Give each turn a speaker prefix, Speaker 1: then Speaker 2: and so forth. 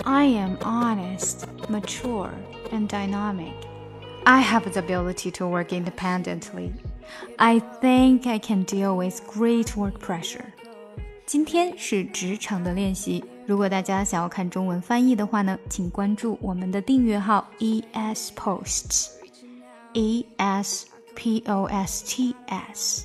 Speaker 1: experienced, mature, and dynamic. I have the ability to work independently. I think I can deal with great work pressure. 今天是职场的练习。如果大家想要看中文翻译的话呢，请关注我们的订阅号 ES Posts，E S P O S T S。